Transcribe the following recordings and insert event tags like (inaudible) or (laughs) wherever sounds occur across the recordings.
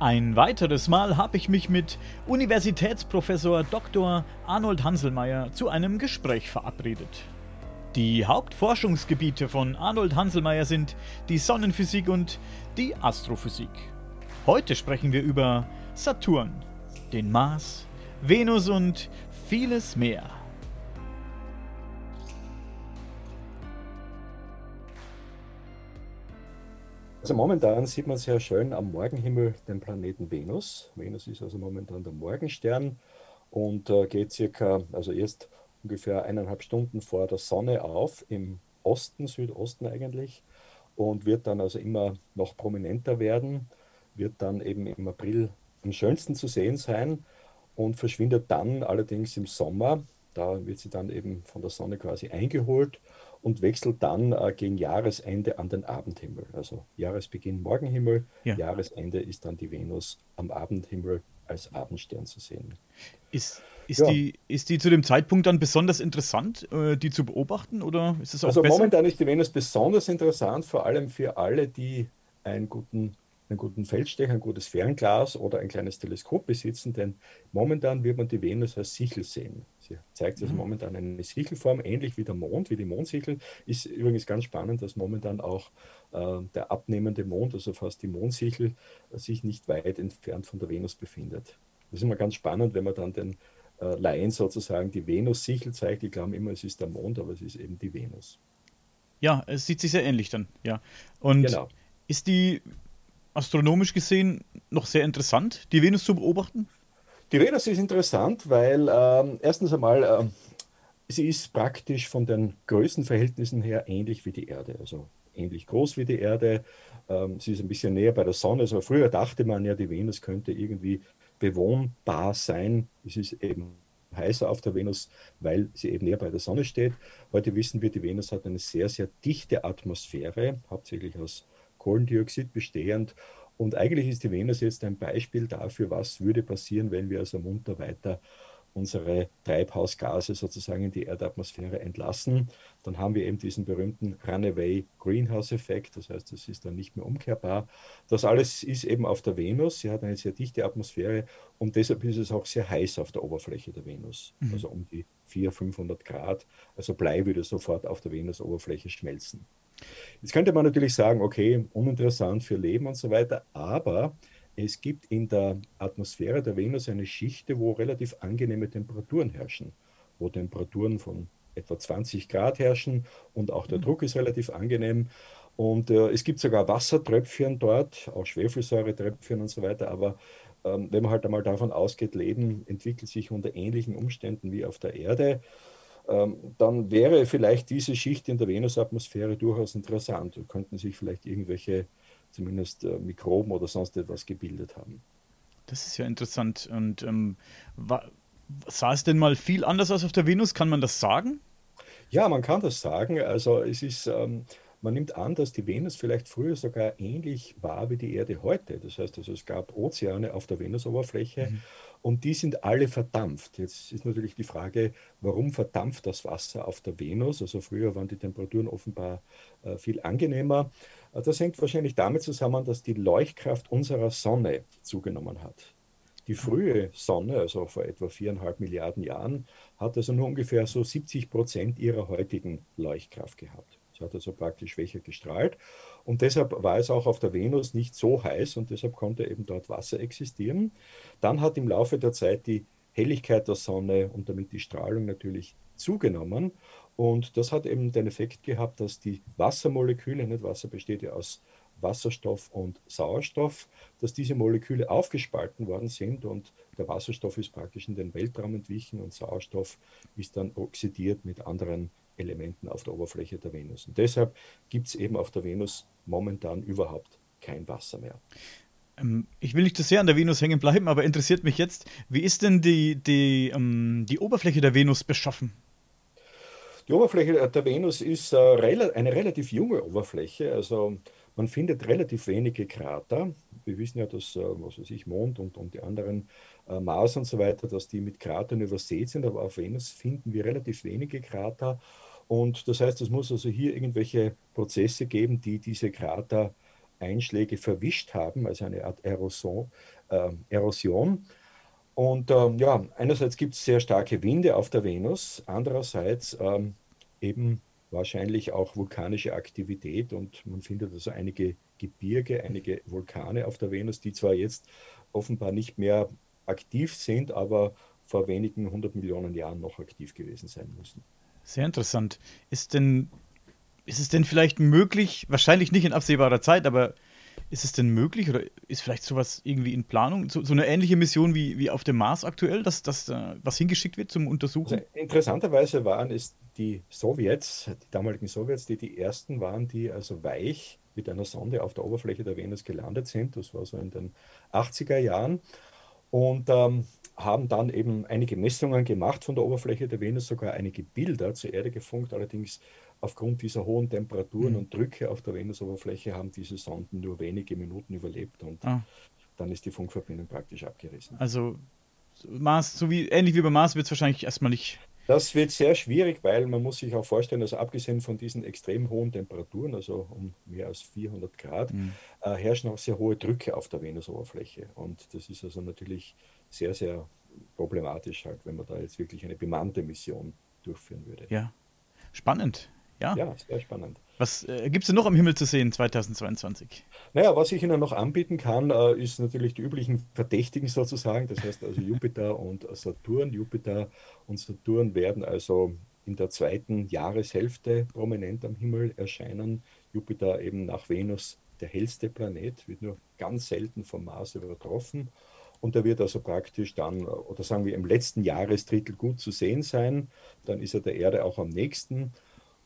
Ein weiteres Mal habe ich mich mit Universitätsprofessor Dr. Arnold Hanselmeier zu einem Gespräch verabredet. Die Hauptforschungsgebiete von Arnold Hanselmeier sind die Sonnenphysik und die Astrophysik. Heute sprechen wir über Saturn, den Mars, Venus und vieles mehr. Also momentan sieht man sehr schön am Morgenhimmel den Planeten Venus. Venus ist also momentan der Morgenstern und äh, geht circa, also erst ungefähr eineinhalb Stunden vor der Sonne auf, im Osten, Südosten eigentlich, und wird dann also immer noch prominenter werden, wird dann eben im April am schönsten zu sehen sein und verschwindet dann allerdings im Sommer. Da wird sie dann eben von der Sonne quasi eingeholt und wechselt dann äh, gegen Jahresende an den Abendhimmel. Also Jahresbeginn Morgenhimmel, ja. Jahresende ist dann die Venus am Abendhimmel als Abendstern zu sehen. Ist, ist, ja. die, ist die zu dem Zeitpunkt dann besonders interessant, äh, die zu beobachten? Oder ist es auch also besser? momentan ist die Venus besonders interessant, vor allem für alle, die einen guten einen guten Feldstecher, ein gutes Fernglas oder ein kleines Teleskop besitzen, denn momentan wird man die Venus als Sichel sehen. Sie zeigt also mhm. momentan eine Sichelform, ähnlich wie der Mond, wie die Mondsichel. Ist übrigens ganz spannend, dass momentan auch äh, der abnehmende Mond, also fast die Mondsichel, äh, sich nicht weit entfernt von der Venus befindet. Das ist immer ganz spannend, wenn man dann den äh, Laien sozusagen die Venus-Sichel zeigt. Die glauben immer, es ist der Mond, aber es ist eben die Venus. Ja, es sieht sich sehr ähnlich dann, ja. Und genau. ist die astronomisch gesehen noch sehr interessant, die Venus zu beobachten? Die Venus ist interessant, weil ähm, erstens einmal, äh, sie ist praktisch von den Größenverhältnissen her ähnlich wie die Erde. Also ähnlich groß wie die Erde. Ähm, sie ist ein bisschen näher bei der Sonne. Also früher dachte man ja, die Venus könnte irgendwie bewohnbar sein. Es ist eben heißer auf der Venus, weil sie eben näher bei der Sonne steht. Heute wissen wir, die Venus hat eine sehr, sehr dichte Atmosphäre, hauptsächlich aus Kohlendioxid bestehend. Und eigentlich ist die Venus jetzt ein Beispiel dafür, was würde passieren, wenn wir also munter weiter unsere Treibhausgase sozusagen in die Erdatmosphäre entlassen, dann haben wir eben diesen berühmten Runaway Greenhouse-Effekt. Das heißt, es ist dann nicht mehr umkehrbar. Das alles ist eben auf der Venus. Sie hat eine sehr dichte Atmosphäre und deshalb ist es auch sehr heiß auf der Oberfläche der Venus. Mhm. Also um die 400, 500 Grad. Also Blei würde sofort auf der Venusoberfläche schmelzen. Jetzt könnte man natürlich sagen, okay, uninteressant für Leben und so weiter, aber es gibt in der Atmosphäre der Venus eine Schicht, wo relativ angenehme Temperaturen herrschen, wo Temperaturen von etwa 20 Grad herrschen und auch der mhm. Druck ist relativ angenehm. Und äh, es gibt sogar Wassertröpfchen dort, auch Schwefelsäuretröpfchen und so weiter. Aber ähm, wenn man halt einmal davon ausgeht, Leben entwickelt sich unter ähnlichen Umständen wie auf der Erde, dann wäre vielleicht diese Schicht in der Venusatmosphäre durchaus interessant. Da könnten sich vielleicht irgendwelche, zumindest äh, Mikroben oder sonst etwas gebildet haben. Das ist ja interessant. Und ähm, sah es denn mal viel anders aus auf der Venus? Kann man das sagen? Ja, man kann das sagen. Also es ist, ähm, man nimmt an, dass die Venus vielleicht früher sogar ähnlich war wie die Erde heute. Das heißt also, es gab Ozeane auf der Venusoberfläche. Mhm und die sind alle verdampft. Jetzt ist natürlich die Frage, warum verdampft das Wasser auf der Venus? Also früher waren die Temperaturen offenbar äh, viel angenehmer. Äh, das hängt wahrscheinlich damit zusammen, dass die Leuchtkraft unserer Sonne zugenommen hat. Die frühe Sonne, also vor etwa viereinhalb Milliarden Jahren, hat also nur ungefähr so 70 Prozent ihrer heutigen Leuchtkraft gehabt. Hat also praktisch schwächer gestrahlt. Und deshalb war es auch auf der Venus nicht so heiß und deshalb konnte eben dort Wasser existieren. Dann hat im Laufe der Zeit die Helligkeit der Sonne und damit die Strahlung natürlich zugenommen. Und das hat eben den Effekt gehabt, dass die Wassermoleküle, nicht Wasser besteht ja aus Wasserstoff und Sauerstoff, dass diese Moleküle aufgespalten worden sind und der Wasserstoff ist praktisch in den Weltraum entwichen und Sauerstoff ist dann oxidiert mit anderen Elementen auf der Oberfläche der Venus. Und deshalb gibt es eben auf der Venus momentan überhaupt kein Wasser mehr. Ähm, ich will nicht zu sehr an der Venus hängen bleiben, aber interessiert mich jetzt, wie ist denn die, die, ähm, die Oberfläche der Venus beschaffen? Die Oberfläche der Venus ist äh, eine relativ junge Oberfläche. Also man findet relativ wenige Krater. Wir wissen ja, dass äh, was weiß ich, Mond und, und die anderen äh, Mars und so weiter, dass die mit Kratern übersät sind, aber auf Venus finden wir relativ wenige Krater. Und das heißt, es muss also hier irgendwelche Prozesse geben, die diese Krater Einschläge verwischt haben, also eine Art Erosion. Äh, Erosion. Und ähm, ja, einerseits gibt es sehr starke Winde auf der Venus, andererseits ähm, eben wahrscheinlich auch vulkanische Aktivität und man findet also einige Gebirge, einige Vulkane auf der Venus, die zwar jetzt offenbar nicht mehr aktiv sind, aber vor wenigen hundert Millionen Jahren noch aktiv gewesen sein müssen. Sehr interessant. Ist denn, ist es denn vielleicht möglich, wahrscheinlich nicht in absehbarer Zeit, aber ist es denn möglich oder ist vielleicht sowas irgendwie in Planung? So, so eine ähnliche Mission wie, wie auf dem Mars aktuell, dass, dass was hingeschickt wird zum Untersuchen? Also interessanterweise waren es die Sowjets, die damaligen Sowjets, die die ersten waren, die also weich mit einer Sonde auf der Oberfläche der Venus gelandet sind. Das war so in den 80er Jahren. Und ähm, haben dann eben einige Messungen gemacht von der Oberfläche der Venus, sogar einige Bilder zur Erde gefunkt. Allerdings aufgrund dieser hohen Temperaturen mhm. und Drücke auf der Venusoberfläche haben diese Sonden nur wenige Minuten überlebt und ah. dann ist die Funkverbindung praktisch abgerissen. Also Mars, so wie ähnlich wie bei Mars wird es wahrscheinlich erstmal nicht. Das wird sehr schwierig, weil man muss sich auch vorstellen, also abgesehen von diesen extrem hohen Temperaturen, also um mehr als 400 Grad, mhm. äh, herrschen auch sehr hohe Drücke auf der Venusoberfläche. Und das ist also natürlich sehr, sehr problematisch halt, wenn man da jetzt wirklich eine bemannte Mission durchführen würde. Ja, spannend. Ja, ja sehr spannend. Was äh, gibt es denn noch am Himmel zu sehen 2022? Naja, was ich Ihnen noch anbieten kann, äh, ist natürlich die üblichen Verdächtigen sozusagen. Das heißt also Jupiter (laughs) und Saturn. Jupiter und Saturn werden also in der zweiten Jahreshälfte prominent am Himmel erscheinen. Jupiter eben nach Venus der hellste Planet, wird nur ganz selten vom Mars übertroffen. Und der wird also praktisch dann, oder sagen wir im letzten Jahresdrittel gut zu sehen sein. Dann ist er der Erde auch am nächsten.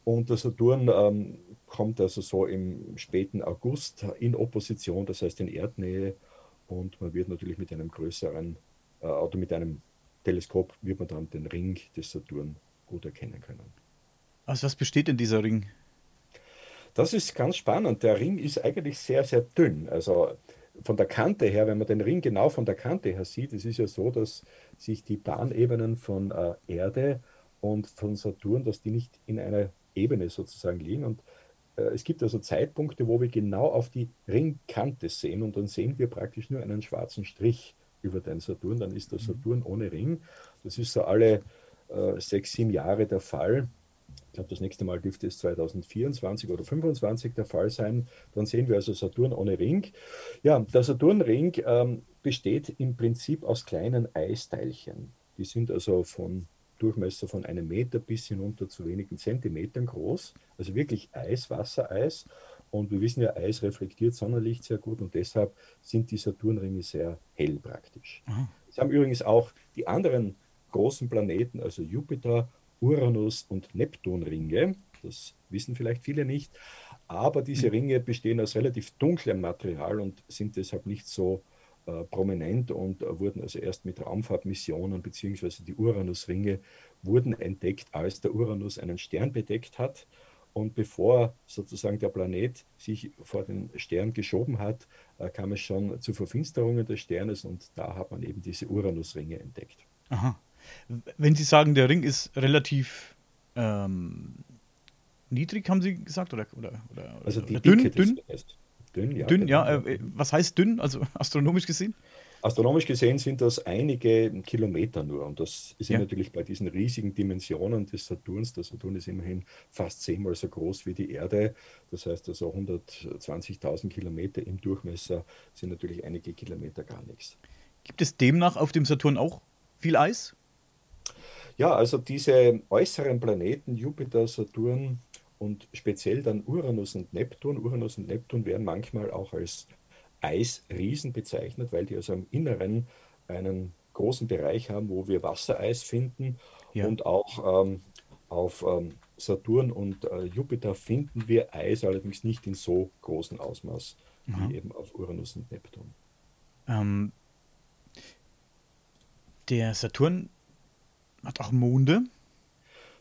Und der Saturn ähm, kommt also so im späten August in Opposition, das heißt in Erdnähe. Und man wird natürlich mit einem größeren äh, oder mit einem Teleskop wird man dann den Ring des Saturn gut erkennen können. Also was besteht denn dieser Ring? Das ist ganz spannend. Der Ring ist eigentlich sehr, sehr dünn. Also von der Kante her, wenn man den Ring genau von der Kante her sieht, es ist ja so, dass sich die Bahnebenen von äh, Erde und von Saturn, dass die nicht in einer Ebene sozusagen liegen. Und äh, es gibt also Zeitpunkte, wo wir genau auf die Ringkante sehen und dann sehen wir praktisch nur einen schwarzen Strich über den Saturn. Dann ist der mhm. Saturn ohne Ring. Das ist so alle äh, sechs, sieben Jahre der Fall. Ich glaube, das nächste Mal dürfte es 2024 oder 2025 der Fall sein. Dann sehen wir also Saturn ohne Ring. Ja, der Saturnring ähm, besteht im Prinzip aus kleinen Eisteilchen. Die sind also von Durchmesser von einem Meter bis hinunter zu wenigen Zentimetern groß. Also wirklich Eis, Wassereis. Und wir wissen ja, Eis reflektiert Sonnenlicht sehr gut und deshalb sind die Saturnringe sehr hell praktisch. Mhm. Es haben übrigens auch die anderen großen Planeten, also Jupiter Uranus- und Neptunringe. Das wissen vielleicht viele nicht. Aber diese hm. Ringe bestehen aus relativ dunklem Material und sind deshalb nicht so äh, prominent und äh, wurden also erst mit Raumfahrtmissionen beziehungsweise die Uranusringe wurden entdeckt, als der Uranus einen Stern bedeckt hat. Und bevor sozusagen der Planet sich vor den Stern geschoben hat, äh, kam es schon zu Verfinsterungen des Sternes und da hat man eben diese Uranusringe entdeckt. Aha. Wenn Sie sagen, der Ring ist relativ ähm, niedrig, haben Sie gesagt? Oder, oder, oder, also die oder dünn? Dünn? Dünn, ja. Dünn, ja. Äh, was heißt dünn, also (laughs) astronomisch gesehen? Astronomisch gesehen sind das einige Kilometer nur. Und das ist ja. natürlich bei diesen riesigen Dimensionen des Saturns. Der Saturn ist immerhin fast zehnmal so groß wie die Erde. Das heißt also 120.000 Kilometer im Durchmesser sind natürlich einige Kilometer gar nichts. Gibt es demnach auf dem Saturn auch viel Eis? Ja, also diese äußeren Planeten, Jupiter, Saturn und speziell dann Uranus und Neptun. Uranus und Neptun werden manchmal auch als Eisriesen bezeichnet, weil die also im Inneren einen großen Bereich haben, wo wir Wassereis finden. Ja. Und auch ähm, auf ähm, Saturn und äh, Jupiter finden wir Eis, allerdings nicht in so großem Ausmaß Aha. wie eben auf Uranus und Neptun. Ähm, der Saturn hat auch Monde.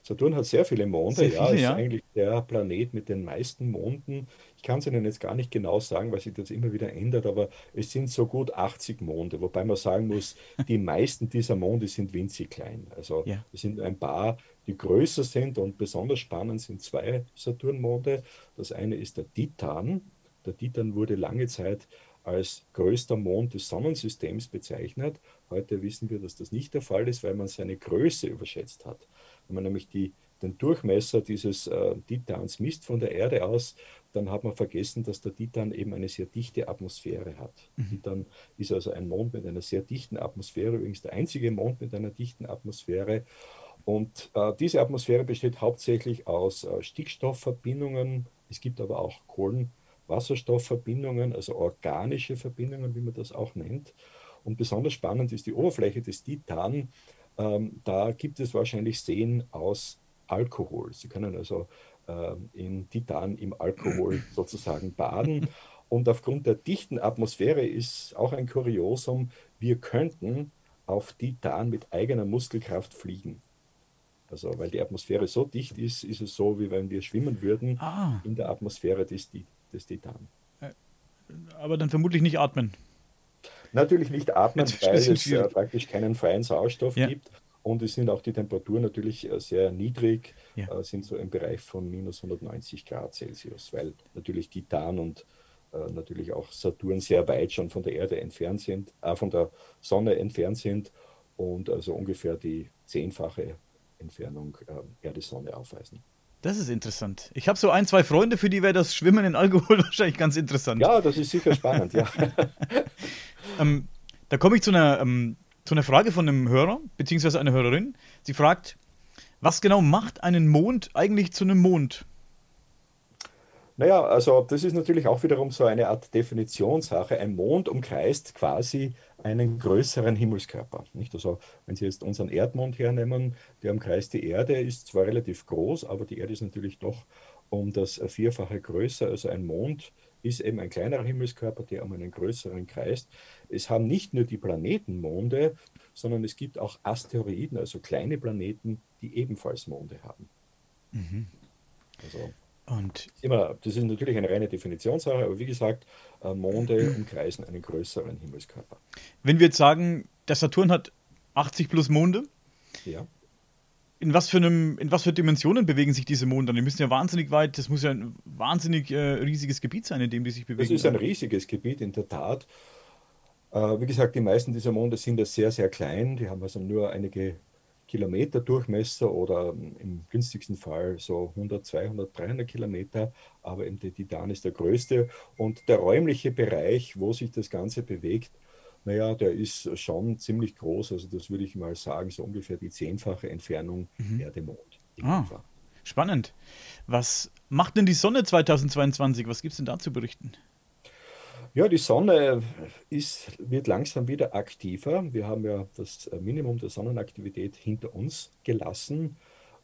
Saturn hat sehr viele Monde, sehr viele, ja, ist ja. eigentlich der Planet mit den meisten Monden. Ich kann es Ihnen jetzt gar nicht genau sagen, weil sich das immer wieder ändert, aber es sind so gut 80 Monde, wobei man sagen muss, die (laughs) meisten dieser Monde sind winzig klein. Also ja. es sind ein paar, die größer sind und besonders spannend sind zwei Saturnmonde. Das eine ist der Titan, Der Titan wurde lange Zeit als größter Mond des Sonnensystems bezeichnet. Heute wissen wir, dass das nicht der Fall ist, weil man seine Größe überschätzt hat. Wenn man nämlich die, den Durchmesser dieses äh, Titans misst von der Erde aus, dann hat man vergessen, dass der Titan eben eine sehr dichte Atmosphäre hat. Mhm. Titan ist also ein Mond mit einer sehr dichten Atmosphäre, übrigens der einzige Mond mit einer dichten Atmosphäre. Und äh, diese Atmosphäre besteht hauptsächlich aus äh, Stickstoffverbindungen. Es gibt aber auch Kohlenwasserstoffverbindungen, also organische Verbindungen, wie man das auch nennt. Und besonders spannend ist die Oberfläche des Titan. Ähm, da gibt es wahrscheinlich Seen aus Alkohol. Sie können also äh, in Titan im Alkohol (clears throat) sozusagen baden. Und aufgrund der dichten Atmosphäre ist auch ein Kuriosum, wir könnten auf Titan mit eigener Muskelkraft fliegen. Also, weil die Atmosphäre so dicht ist, ist es so, wie wenn wir schwimmen würden ah. in der Atmosphäre des, des Titan. Äh, aber dann vermutlich nicht atmen. Natürlich nicht atmen, weil es äh, praktisch keinen freien Sauerstoff ja. gibt. Und es sind auch die Temperaturen natürlich äh, sehr niedrig, ja. äh, sind so im Bereich von minus 190 Grad Celsius, weil natürlich Titan und äh, natürlich auch Saturn sehr weit schon von der Erde entfernt sind, äh, von der Sonne entfernt sind und also ungefähr die zehnfache Entfernung äh, Erde-Sonne aufweisen. Das ist interessant. Ich habe so ein, zwei Freunde, für die wäre das Schwimmen in Alkohol (laughs) wahrscheinlich ganz interessant. Ja, das ist sicher spannend, ja. (laughs) ähm, da komme ich zu einer ähm, zu einer Frage von einem Hörer, beziehungsweise einer Hörerin. Sie fragt, was genau macht einen Mond eigentlich zu einem Mond? Naja, also das ist natürlich auch wiederum so eine Art Definitionssache. Ein Mond umkreist quasi einen größeren Himmelskörper. Nicht? Also, wenn Sie jetzt unseren Erdmond hernehmen, der umkreist die Erde, ist zwar relativ groß, aber die Erde ist natürlich doch um das Vierfache größer. Also ein Mond ist eben ein kleinerer Himmelskörper, der um einen größeren kreist. Es haben nicht nur die Planeten Monde, sondern es gibt auch Asteroiden, also kleine Planeten, die ebenfalls Monde haben. Mhm. Also, und immer, das ist natürlich eine reine Definitionssache, aber wie gesagt, äh, Monde (clears throat) umkreisen einen größeren Himmelskörper. Wenn wir jetzt sagen, der Saturn hat 80 plus Monde, ja in was für einem, in was für Dimensionen bewegen sich diese Monde dann? Die müssen ja wahnsinnig weit, das muss ja ein wahnsinnig äh, riesiges Gebiet sein, in dem die sich bewegen. Das ist ein riesiges Gebiet, in der Tat. Äh, wie gesagt, die meisten dieser Monde sind ja sehr, sehr klein. Die haben also nur einige Kilometer Durchmesser oder im günstigsten Fall so 100, 200, 300 Kilometer. Aber eben der Titan ist der größte. Und der räumliche Bereich, wo sich das Ganze bewegt, naja, der ist schon ziemlich groß. Also das würde ich mal sagen, so ungefähr die zehnfache Entfernung mhm. Erde-Mond. Ah, spannend. Was macht denn die Sonne 2022? Was gibt es denn da zu berichten? Ja, die Sonne ist, wird langsam wieder aktiver. Wir haben ja das Minimum der Sonnenaktivität hinter uns gelassen.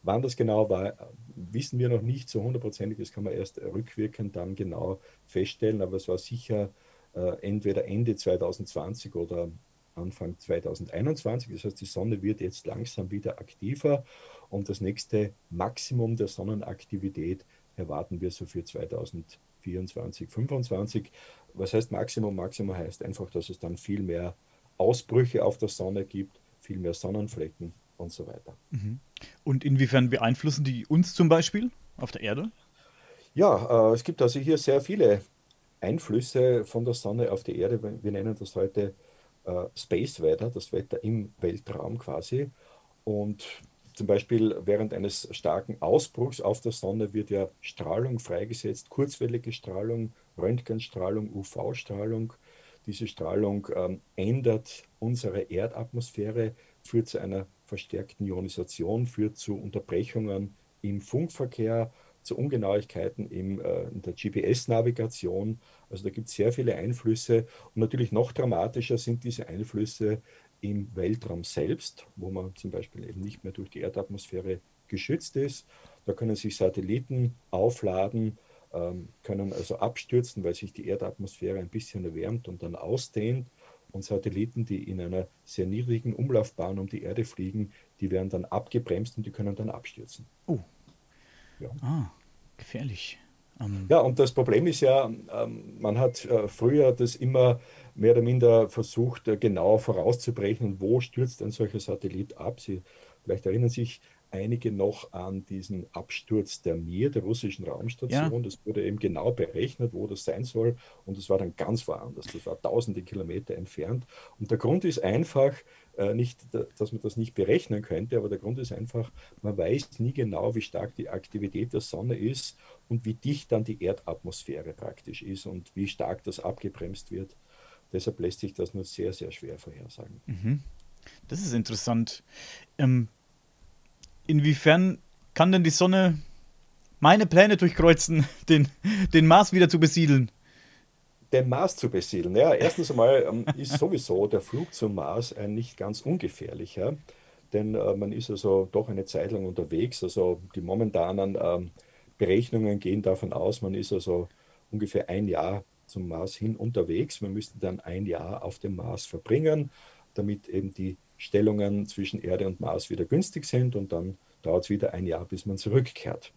Wann das genau war, wissen wir noch nicht so hundertprozentig. Das kann man erst rückwirkend dann genau feststellen. Aber es war sicher äh, entweder Ende 2020 oder Anfang 2021. Das heißt, die Sonne wird jetzt langsam wieder aktiver und das nächste Maximum der Sonnenaktivität erwarten wir so für 2024, 2025. Was heißt Maximum? Maximum heißt einfach, dass es dann viel mehr Ausbrüche auf der Sonne gibt, viel mehr Sonnenflecken und so weiter. Mhm. Und inwiefern beeinflussen die uns zum Beispiel auf der Erde? Ja, äh, es gibt also hier sehr viele Einflüsse von der Sonne auf die Erde. Wir nennen das heute äh, Space Weather, das Wetter im Weltraum quasi. Und zum Beispiel während eines starken Ausbruchs auf der Sonne wird ja Strahlung freigesetzt, kurzwellige Strahlung, Röntgenstrahlung, UV-Strahlung. Diese Strahlung ähm, ändert unsere Erdatmosphäre, führt zu einer verstärkten Ionisation, führt zu Unterbrechungen im Funkverkehr zu Ungenauigkeiten im, äh, in der GPS-Navigation. Also da gibt es sehr viele Einflüsse. Und natürlich noch dramatischer sind diese Einflüsse im Weltraum selbst, wo man zum Beispiel eben nicht mehr durch die Erdatmosphäre geschützt ist. Da können sich Satelliten aufladen, können also abstürzen, weil sich die Erdatmosphäre ein bisschen erwärmt und dann ausdehnt. Und Satelliten, die in einer sehr niedrigen Umlaufbahn um die Erde fliegen, die werden dann abgebremst und die können dann abstürzen. Oh. Ja. Ah, gefährlich. Um ähm, ja, und das Problem ist ja, ähm, man hat äh, früher das immer mehr oder minder versucht, äh, genau vorauszubrechen, wo stürzt ein solcher Satellit ab. Sie vielleicht erinnern sich, einige noch an diesen Absturz der Mir, der russischen Raumstation. Ja. Das wurde eben genau berechnet, wo das sein soll. Und das war dann ganz woanders. Das war tausende Kilometer entfernt. Und der Grund ist einfach, äh, nicht, dass man das nicht berechnen könnte, aber der Grund ist einfach, man weiß nie genau, wie stark die Aktivität der Sonne ist und wie dicht dann die Erdatmosphäre praktisch ist und wie stark das abgebremst wird. Deshalb lässt sich das nur sehr, sehr schwer vorhersagen. Mhm. Das ist interessant. Ähm, inwiefern kann denn die Sonne meine Pläne durchkreuzen, (laughs) den, den Mars wieder zu besiedeln? Den Mars zu besiedeln. Ja, erstens einmal ähm, ist sowieso der Flug zum Mars ein nicht ganz ungefährlicher, denn äh, man ist also doch eine Zeit lang unterwegs. Also die momentanen ähm, Berechnungen gehen davon aus, man ist also ungefähr ein Jahr zum Mars hin unterwegs. Man müsste dann ein Jahr auf dem Mars verbringen, damit eben die Stellungen zwischen Erde und Mars wieder günstig sind und dann dauert es wieder ein Jahr, bis man zurückkehrt.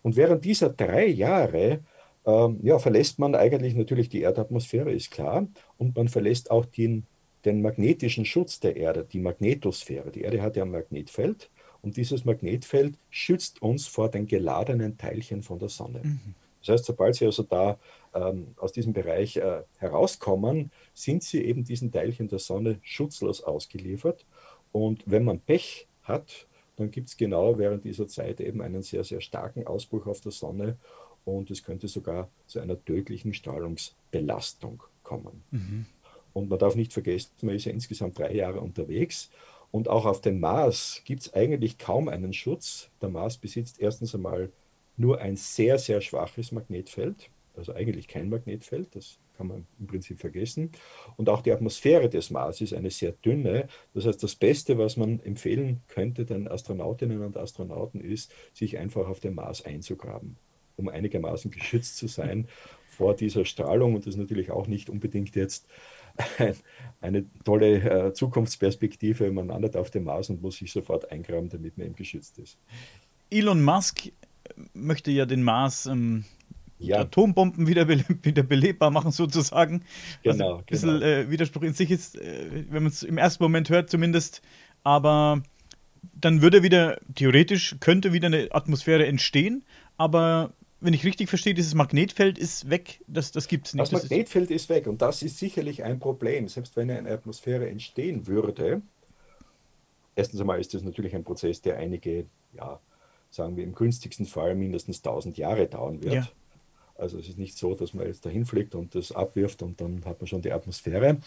Und während dieser drei Jahre ähm, ja, verlässt man eigentlich natürlich die Erdatmosphäre, ist klar, und man verlässt auch den, den magnetischen Schutz der Erde, die Magnetosphäre. Die Erde hat ja ein Magnetfeld und dieses Magnetfeld schützt uns vor den geladenen Teilchen von der Sonne. Mhm. Das heißt, sobald Sie also da ähm, aus diesem Bereich äh, herauskommen, sind Sie eben diesen Teilchen der Sonne schutzlos ausgeliefert. Und wenn man Pech hat, dann gibt es genau während dieser Zeit eben einen sehr, sehr starken Ausbruch auf der Sonne und es könnte sogar zu einer tödlichen Strahlungsbelastung kommen. Mhm. Und man darf nicht vergessen, man ist ja insgesamt drei Jahre unterwegs und auch auf dem Mars gibt es eigentlich kaum einen Schutz. Der Mars besitzt erstens einmal nur ein sehr, sehr schwaches Magnetfeld, also eigentlich kein Magnetfeld, das kann man im Prinzip vergessen. Und auch die Atmosphäre des Mars ist eine sehr dünne. Das heißt, das Beste, was man empfehlen könnte den Astronautinnen und Astronauten, ist, sich einfach auf den Mars einzugraben, um einigermaßen geschützt zu sein (laughs) vor dieser Strahlung. Und das ist natürlich auch nicht unbedingt jetzt eine tolle äh, Zukunftsperspektive. Man landet auf dem Mars und muss sich sofort eingraben, damit man eben geschützt ist. Elon Musk möchte ja den Mars ähm, ja. Atombomben wieder, bele (laughs) wieder belebbar machen, sozusagen. Genau. ein bisschen genau. Äh, Widerspruch in sich ist, äh, wenn man es im ersten Moment hört, zumindest. Aber dann würde wieder, theoretisch, könnte wieder eine Atmosphäre entstehen, aber wenn ich richtig verstehe, dieses Magnetfeld ist weg, das, das gibt es nicht. Das, das Magnetfeld ist, ist weg und das ist sicherlich ein Problem. Selbst wenn eine Atmosphäre entstehen würde, erstens einmal ist das natürlich ein Prozess, der einige, ja, sagen wir im günstigsten Fall mindestens 1000 Jahre dauern wird. Ja. Also es ist nicht so, dass man jetzt dahin fliegt und das abwirft und dann hat man schon die Atmosphäre.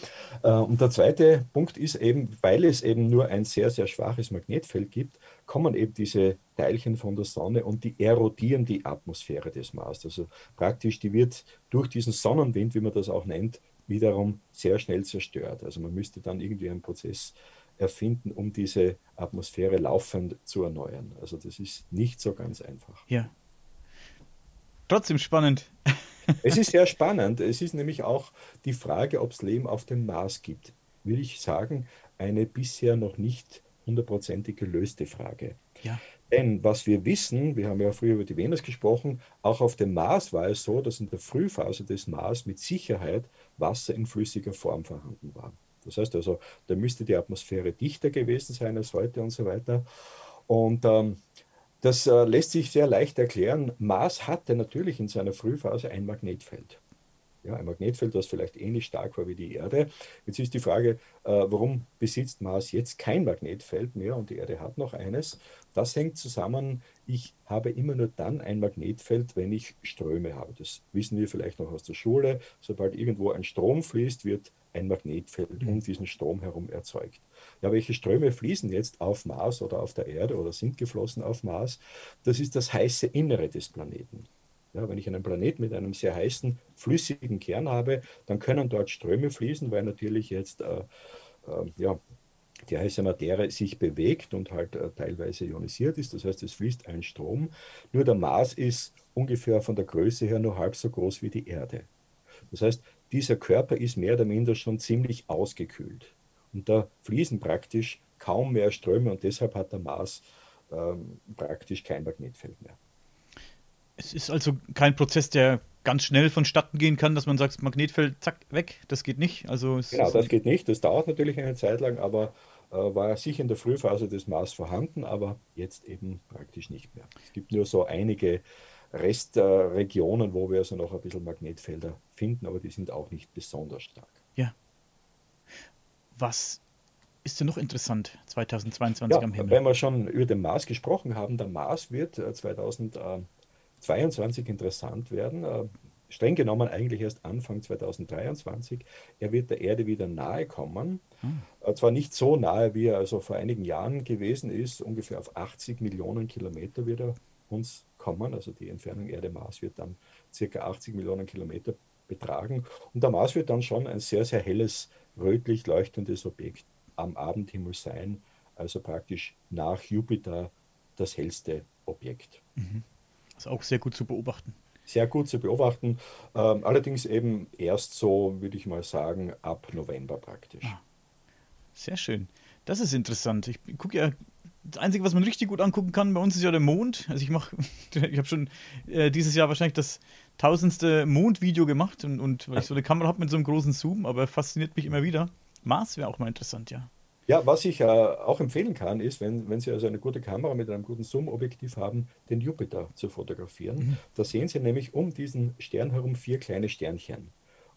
Äh, und der zweite Punkt ist eben, weil es eben nur ein sehr, sehr schwaches Magnetfeld gibt, kommen eben diese Teilchen von der Sonne und die erodieren die Atmosphäre des Mars. Also praktisch, die wird durch diesen Sonnenwind, wie man das auch nennt, wiederum sehr schnell zerstört. Also man müsste dann irgendwie einen Prozess erfinden, um diese Atmosphäre laufend zu erneuern. Also das ist nicht so ganz einfach. Ja. Trotzdem spannend. (laughs) Es ist sehr spannend. Es ist nämlich auch die Frage, ob es Leben auf dem Mars gibt. Würde ich sagen, eine bisher noch nicht hundertprozentig gelöste Frage. Ja. Denn was wir wissen, wir haben ja früher über die Venus gesprochen, auch auf dem Mars war es so, dass in der Frühphase des Mars mit Sicherheit Wasser in flüssiger Form vorhanden war. Das heißt also, da müsste die Atmosphäre dichter gewesen sein als heute und so weiter. Und ähm, das äh, lässt sich sehr leicht erklären. Mars hatte natürlich in seiner Frühphase ein Magnetfeld. Ja, ein Magnetfeld, das vielleicht ähnlich stark war wie die Erde. Jetzt ist die Frage, äh, warum besitzt Mars jetzt kein Magnetfeld mehr und die Erde hat noch eines? Das hängt zusammen, ich habe immer nur dann ein Magnetfeld, wenn ich Ströme habe. Das wissen wir vielleicht noch aus der Schule. Sobald irgendwo ein Strom fließt, wird ein Magnetfeld um diesen Strom herum erzeugt. Ja, welche Ströme fließen jetzt auf Mars oder auf der Erde oder sind geflossen auf Mars? Das ist das heiße Innere des Planeten. Ja, wenn ich einen Planeten mit einem sehr heißen, flüssigen Kern habe, dann können dort Ströme fließen, weil natürlich jetzt äh, äh, ja, die heiße Materie sich bewegt und halt äh, teilweise ionisiert ist. Das heißt, es fließt ein Strom. Nur der Mars ist ungefähr von der Größe her nur halb so groß wie die Erde. Das heißt, dieser Körper ist mehr oder minder schon ziemlich ausgekühlt. Und da fließen praktisch kaum mehr Ströme und deshalb hat der Mars ähm, praktisch kein Magnetfeld mehr. Es ist also kein Prozess, der ganz schnell vonstatten gehen kann, dass man sagt, Magnetfeld, zack, weg. Das geht nicht. Also genau, das geht nicht. Das dauert natürlich eine Zeit lang, aber war sicher in der Frühphase des Mars vorhanden, aber jetzt eben praktisch nicht mehr. Es gibt nur so einige Restregionen, wo wir also noch ein bisschen Magnetfelder finden, aber die sind auch nicht besonders stark. Ja. Was ist denn noch interessant 2022 ja, am Himmel? Wenn wir schon über den Mars gesprochen haben, der Mars wird 2022 äh, interessant werden. Äh, streng genommen eigentlich erst Anfang 2023. Er wird der Erde wieder nahe kommen. Hm. Zwar nicht so nahe, wie er also vor einigen Jahren gewesen ist, ungefähr auf 80 Millionen Kilometer wird er uns kommen. Also die Entfernung Erde-Mars wird dann circa 80 Millionen Kilometer betragen. Und der Mars wird dann schon ein sehr, sehr helles, rötlich leuchtendes Objekt am Abendhimmel sein. Also praktisch nach Jupiter das hellste Objekt. Mhm. Das ist auch sehr gut zu beobachten. Sehr gut zu beobachten. Ähm, allerdings eben erst so, würde ich mal sagen, ab November praktisch. Ah, sehr schön. Das ist interessant. Ich gucke ja das Einzige, was man richtig gut angucken kann bei uns, ist ja der Mond. Also ich mache, (laughs) ich habe schon äh, dieses Jahr wahrscheinlich das tausendste Mondvideo gemacht und, und weil ich so eine Kamera habe mit so einem großen Zoom, aber fasziniert mich immer wieder. Mars wäre auch mal interessant, ja. Ja, was ich äh, auch empfehlen kann, ist, wenn, wenn Sie also eine gute Kamera mit einem guten Zoom-Objektiv haben, den Jupiter zu fotografieren. Mhm. Da sehen Sie nämlich um diesen Stern herum vier kleine Sternchen.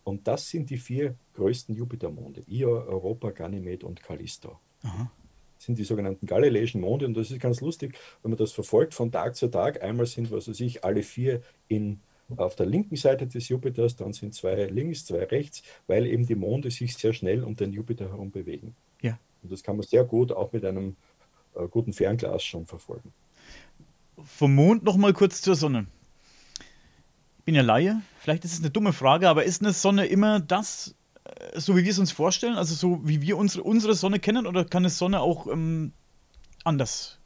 Und das sind die vier größten Jupitermonde: Io, Europa, Ganymed und Callisto. Aha sind die sogenannten galileischen Monde. Und das ist ganz lustig, wenn man das verfolgt von Tag zu Tag. Einmal sind, was weiß ich, alle vier in, auf der linken Seite des Jupiters, dann sind zwei links, zwei rechts, weil eben die Monde sich sehr schnell um den Jupiter herum bewegen. Ja. Und das kann man sehr gut auch mit einem äh, guten Fernglas schon verfolgen. Vom Mond noch mal kurz zur Sonne. Ich bin ja Laie, vielleicht ist es eine dumme Frage, aber ist eine Sonne immer das, so wie wir es uns vorstellen? Also so wie wir unsere, unsere Sonne kennen oder kann es Sonne auch ähm, anders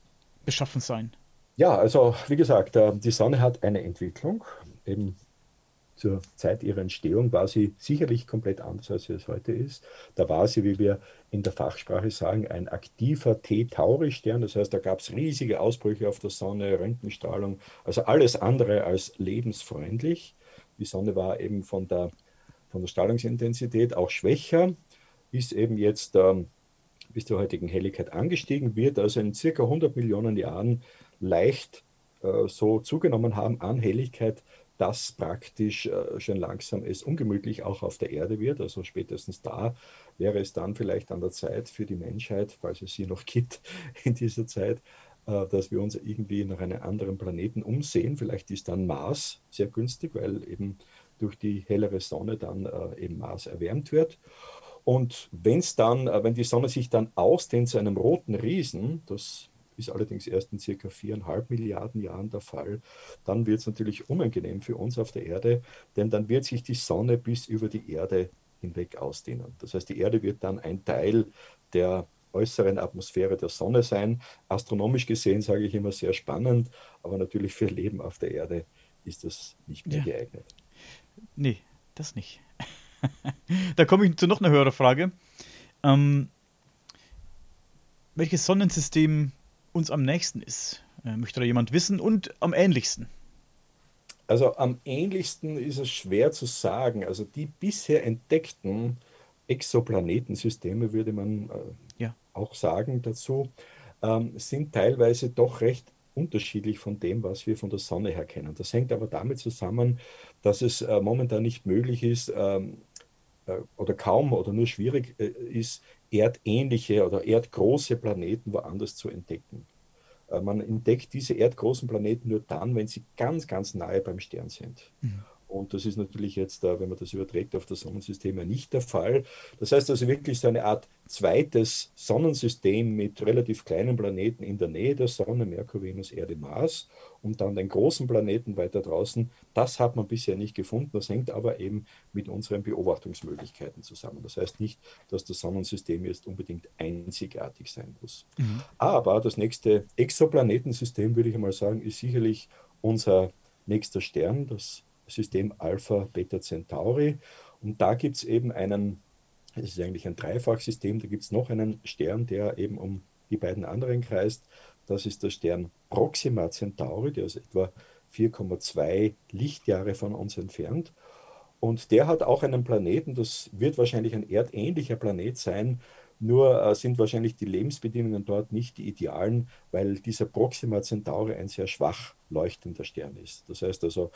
beschaffen sein? Ja, also wie gesagt, äh, die Sonne hat eine Entwicklung. Eben zur Zeit ihrer Entstehung war sie sicherlich komplett anders, als sie es heute ist. Da war sie, wie wir in der Fachsprache sagen, ein aktiver T-Tauri-Stern. Das heißt, da gab es riesige Ausbrüche auf der Sonne, Röntgenstrahlung, also alles andere als lebensfreundlich. Die Sonne war eben von der von der Strahlungsintensität auch schwächer, ist eben jetzt ähm, bis zur heutigen Helligkeit angestiegen, wird also in circa 100 Millionen Jahren leicht äh, so zugenommen haben an Helligkeit, dass praktisch äh, schon langsam es ungemütlich auch auf der Erde wird. Also spätestens da wäre es dann vielleicht an der Zeit für die Menschheit, falls es sie noch gibt (laughs) in dieser Zeit, äh, dass wir uns irgendwie nach einem anderen Planeten umsehen. Vielleicht ist dann Mars sehr günstig, weil eben durch die hellere Sonne dann äh, eben Mars erwärmt wird. Und wenn es dann, äh, wenn die Sonne sich dann ausdehnt zu einem roten Riesen, das ist allerdings erst in circa viereinhalb Milliarden Jahren der Fall, dann wird es natürlich unangenehm für uns auf der Erde, denn dann wird sich die Sonne bis über die Erde hinweg ausdehnen. Das heißt, die Erde wird dann ein Teil der äußeren Atmosphäre der Sonne sein. Astronomisch gesehen sage ich immer sehr spannend, aber natürlich für Leben auf der Erde ist das nicht mehr ja. geeignet. Nee, das nicht. (laughs) da komme ich zu noch einer höheren Frage. Ähm, welches Sonnensystem uns am nächsten ist? Äh, möchte da jemand wissen und am ähnlichsten? Also am ähnlichsten ist es schwer zu sagen. Also die bisher entdeckten Exoplanetensysteme, würde man äh, ja. auch sagen dazu, ähm, sind teilweise doch recht unterschiedlich von dem, was wir von der Sonne her kennen. Das hängt aber damit zusammen, dass es äh, momentan nicht möglich ist ähm, äh, oder kaum oder nur schwierig äh, ist, erdähnliche oder erdgroße Planeten woanders zu entdecken. Äh, man entdeckt diese erdgroßen Planeten nur dann, wenn sie ganz, ganz nahe beim Stern sind. Mhm. Und das ist natürlich jetzt, wenn man das überträgt auf das Sonnensystem, ja nicht der Fall. Das heißt also wirklich so eine Art zweites Sonnensystem mit relativ kleinen Planeten in der Nähe der Sonne, Merkur, Venus, Erde, Mars und dann den großen Planeten weiter draußen. Das hat man bisher nicht gefunden. Das hängt aber eben mit unseren Beobachtungsmöglichkeiten zusammen. Das heißt nicht, dass das Sonnensystem jetzt unbedingt einzigartig sein muss. Mhm. Aber das nächste Exoplanetensystem, würde ich einmal sagen, ist sicherlich unser nächster Stern, das System Alpha Beta Centauri. Und da gibt es eben einen, es ist eigentlich ein Dreifachsystem, da gibt es noch einen Stern, der eben um die beiden anderen kreist. Das ist der Stern Proxima Centauri, der ist etwa 4,2 Lichtjahre von uns entfernt. Und der hat auch einen Planeten, das wird wahrscheinlich ein erdähnlicher Planet sein, Nur äh, sind wahrscheinlich die Lebensbedingungen dort nicht die idealen, weil dieser Proxima Centauri ein sehr schwach leuchtender Stern ist. Das heißt also,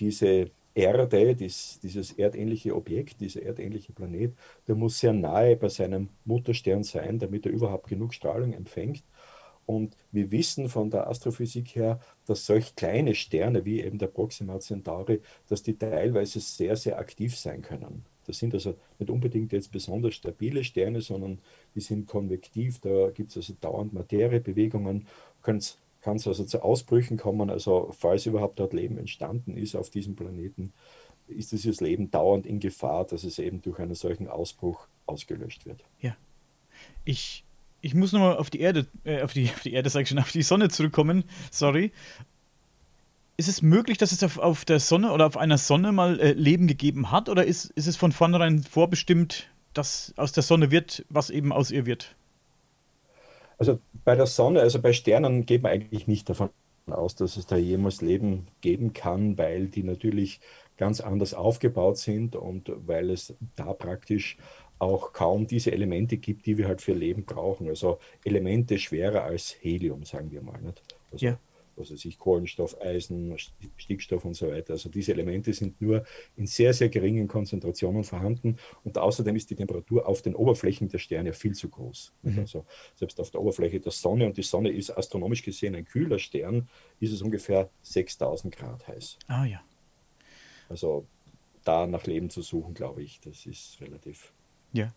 diese Erde, dies, dieses erdähnliche Objekt, dieser erdähnliche Planet, der muss sehr nahe bei seinem Mutterstern sein, damit er überhaupt genug Strahlung empfängt. Und wir wissen von der Astrophysik her, dass solch kleine Sterne wie eben der Proxima Centauri, dass die teilweise sehr, sehr aktiv sein können. Das sind also nicht unbedingt jetzt besonders stabile Sterne, sondern die sind konvektiv, da gibt es also dauernd Materiebewegungen, kann es also zu Ausbrüchen kommen, also falls überhaupt dort Leben entstanden ist auf diesem Planeten, ist dieses Leben dauernd in Gefahr, dass es eben durch einen solchen Ausbruch ausgelöscht wird. Ja. Ich, ich muss nochmal auf die Erde, äh, auf die, auf die Erde, sag ich schon, auf die Sonne zurückkommen, sorry ist es möglich, dass es auf, auf der Sonne oder auf einer Sonne mal äh, Leben gegeben hat? Oder ist, ist es von vornherein vorbestimmt, dass aus der Sonne wird, was eben aus ihr wird? Also bei der Sonne, also bei Sternen geht man eigentlich nicht davon aus, dass es da jemals Leben geben kann, weil die natürlich ganz anders aufgebaut sind und weil es da praktisch auch kaum diese Elemente gibt, die wir halt für Leben brauchen. Also Elemente schwerer als Helium, sagen wir mal. Nicht? Also ja was weiß ich, Kohlenstoff, Eisen, Stickstoff und so weiter. Also diese Elemente sind nur in sehr, sehr geringen Konzentrationen vorhanden und außerdem ist die Temperatur auf den Oberflächen der Sterne viel zu groß. Mhm. Also selbst auf der Oberfläche der Sonne und die Sonne ist astronomisch gesehen ein kühler Stern, ist es ungefähr 6000 Grad heiß. Ah ja. Also da nach Leben zu suchen, glaube ich, das ist relativ. Ja.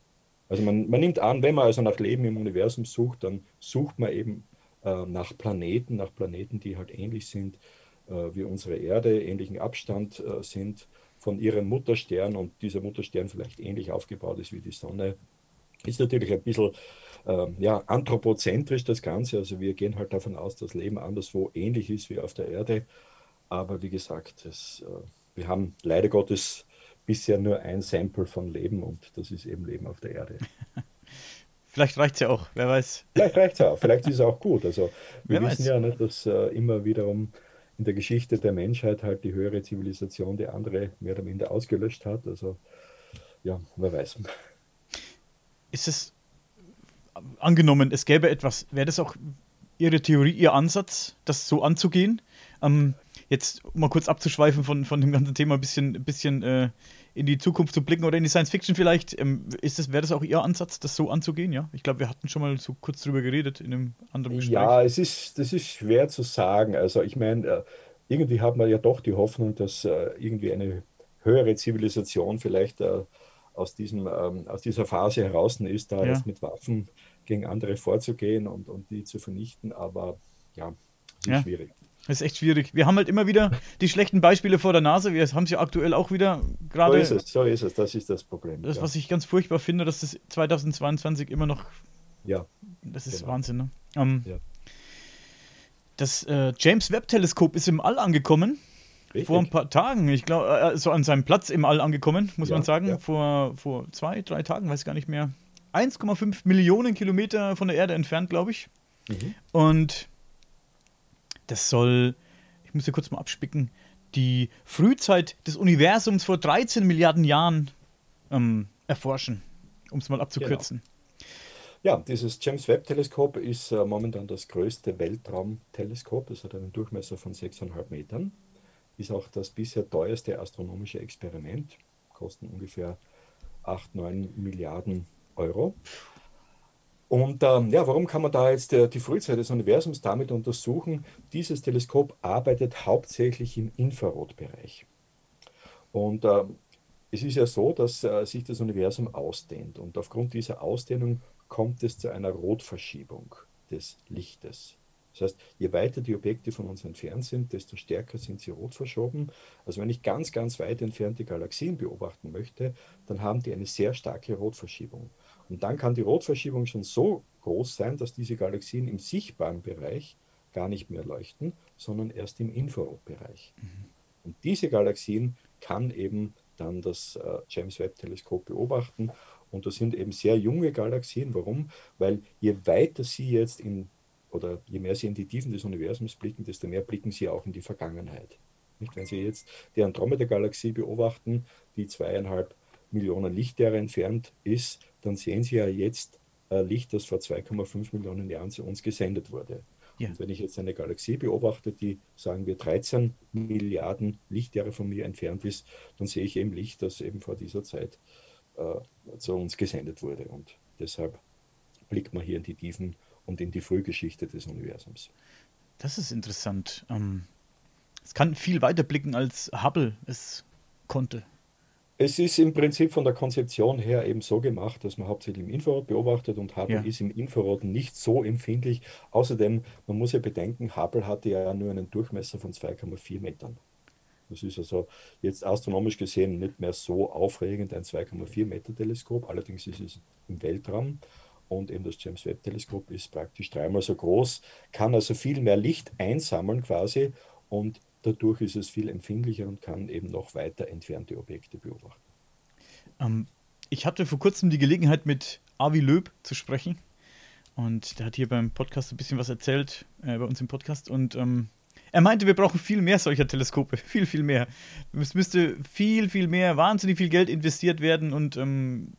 Also man, man nimmt an, wenn man also nach Leben im Universum sucht, dann sucht man eben äh, nach Planeten, nach Planeten, die halt ähnlich sind äh, wie unsere Erde, ähnlichen Abstand äh, sind von ihrem Mutterstern und dieser Mutterstern vielleicht ähnlich aufgebaut ist wie die Sonne. Ist natürlich ein bisschen äh, ja, anthropozentrisch das Ganze. Also wir gehen halt davon aus, dass Leben anderswo ähnlich ist wie auf der Erde. Aber wie gesagt, das, äh, wir haben leider Gottes bisher nur ein Sample von Leben und das ist eben Leben auf der Erde. (laughs) Vielleicht reicht es ja auch, wer weiß. Vielleicht reicht es auch, vielleicht ist es auch gut. Also wir wer wissen weiß. ja nicht, dass äh, immer wiederum in der Geschichte der Menschheit halt die höhere Zivilisation die andere mehr oder minder ausgelöscht hat. Also ja, wer weiß. Ist es angenommen, es gäbe etwas, wäre das auch Ihre Theorie, Ihr Ansatz, das so anzugehen? Ähm, jetzt mal kurz abzuschweifen von, von dem ganzen Thema, ein bisschen, bisschen äh, in die Zukunft zu blicken oder in die Science Fiction vielleicht. Ähm, ist das, wäre das auch Ihr Ansatz, das so anzugehen? Ja, ich glaube, wir hatten schon mal so kurz drüber geredet in einem anderen Gespräch. Ja, es ist, das ist schwer zu sagen. Also ich meine, äh, irgendwie hat man ja doch die Hoffnung, dass äh, irgendwie eine höhere Zivilisation vielleicht äh, aus, diesem, ähm, aus dieser Phase heraus ist, da ja. jetzt mit Waffen gegen andere vorzugehen und, und die zu vernichten. Aber ja, ja. schwierig. Das ist echt schwierig. Wir haben halt immer wieder die schlechten Beispiele vor der Nase. Wir haben sie aktuell auch wieder gerade. So ist es, so ist es. Das ist das Problem. Das, ja. was ich ganz furchtbar finde, dass das 2022 immer noch. Ja. Das ist genau. Wahnsinn, ne? Ähm, ja. Das äh, James Webb Teleskop ist im All angekommen. Richtig. Vor ein paar Tagen, ich glaube, äh, äh, so an seinem Platz im All angekommen, muss ja, man sagen. Ja. Vor, vor zwei, drei Tagen, weiß gar nicht mehr. 1,5 Millionen Kilometer von der Erde entfernt, glaube ich. Mhm. Und das soll, ich muss hier kurz mal abspicken, die Frühzeit des Universums vor 13 Milliarden Jahren ähm, erforschen, um es mal abzukürzen. Genau. Ja, dieses James Webb Teleskop ist äh, momentan das größte Weltraumteleskop. Es hat einen Durchmesser von 6,5 Metern. Ist auch das bisher teuerste astronomische Experiment. Kosten ungefähr 8, 9 Milliarden Euro. Und ähm, ja, warum kann man da jetzt äh, die Frühzeit des Universums damit untersuchen? Dieses Teleskop arbeitet hauptsächlich im Infrarotbereich. Und äh, es ist ja so, dass äh, sich das Universum ausdehnt. Und aufgrund dieser Ausdehnung kommt es zu einer Rotverschiebung des Lichtes. Das heißt, je weiter die Objekte von uns entfernt sind, desto stärker sind sie rot verschoben. Also wenn ich ganz, ganz weit entfernte Galaxien beobachten möchte, dann haben die eine sehr starke Rotverschiebung. Und dann kann die Rotverschiebung schon so groß sein, dass diese Galaxien im sichtbaren Bereich gar nicht mehr leuchten, sondern erst im Infrarotbereich. Mhm. Und diese Galaxien kann eben dann das äh, James Webb Teleskop beobachten. Und das sind eben sehr junge Galaxien. Warum? Weil je weiter sie jetzt in, oder je mehr sie in die Tiefen des Universums blicken, desto mehr blicken sie auch in die Vergangenheit. Nicht? Wenn Sie jetzt die Andromeda-Galaxie beobachten, die zweieinhalb Millionen Lichtjahre entfernt ist, dann sehen Sie ja jetzt äh, Licht, das vor 2,5 Millionen Jahren zu uns gesendet wurde. Ja. Und wenn ich jetzt eine Galaxie beobachte, die, sagen wir, 13 Milliarden Lichtjahre von mir entfernt ist, dann sehe ich eben Licht, das eben vor dieser Zeit äh, zu uns gesendet wurde. Und deshalb blickt man hier in die Tiefen und in die Frühgeschichte des Universums. Das ist interessant. Ähm, es kann viel weiter blicken, als Hubble es konnte. Es ist im Prinzip von der Konzeption her eben so gemacht, dass man hauptsächlich im Infrarot beobachtet und Hubble ja. ist im Infrarot nicht so empfindlich. Außerdem, man muss ja bedenken, Hubble hatte ja nur einen Durchmesser von 2,4 Metern. Das ist also jetzt astronomisch gesehen nicht mehr so aufregend, ein 2,4 Meter Teleskop. Allerdings ist es im Weltraum und eben das James Webb Teleskop ist praktisch dreimal so groß, kann also viel mehr Licht einsammeln quasi und Dadurch ist es viel empfindlicher und kann eben noch weiter entfernte Objekte beobachten. Ähm, ich hatte vor kurzem die Gelegenheit, mit Avi Löb zu sprechen. Und der hat hier beim Podcast ein bisschen was erzählt, äh, bei uns im Podcast. Und ähm, er meinte, wir brauchen viel mehr solcher Teleskope. (laughs) Viel, viel mehr. Es müsste viel, viel mehr, wahnsinnig viel Geld investiert werden. Und ähm,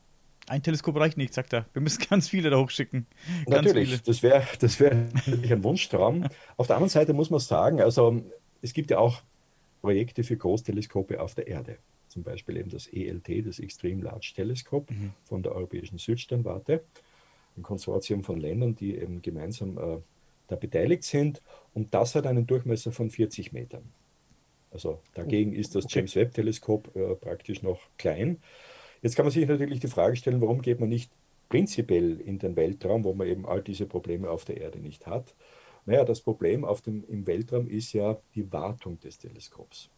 ein Teleskop reicht nicht, sagt er. Wir müssen (laughs) ganz viele da hochschicken. Ganz natürlich, viele. das wäre das wär natürlich (laughs) ein Wunschtraum. Auf der anderen Seite muss man sagen, also es gibt ja auch Projekte für Großteleskope auf der Erde. Zum Beispiel eben das ELT, das Extreme Large Teleskop mhm. von der Europäischen Südsternwarte, ein Konsortium von Ländern, die eben gemeinsam äh, da beteiligt sind. Und das hat einen Durchmesser von 40 Metern. Also dagegen ist das. James Webb Teleskop äh, praktisch noch klein. Jetzt kann man sich natürlich die Frage stellen, warum geht man nicht prinzipiell in den Weltraum, wo man eben all diese Probleme auf der Erde nicht hat. Naja, das Problem auf dem, im Weltraum ist ja die Wartung des Teleskops.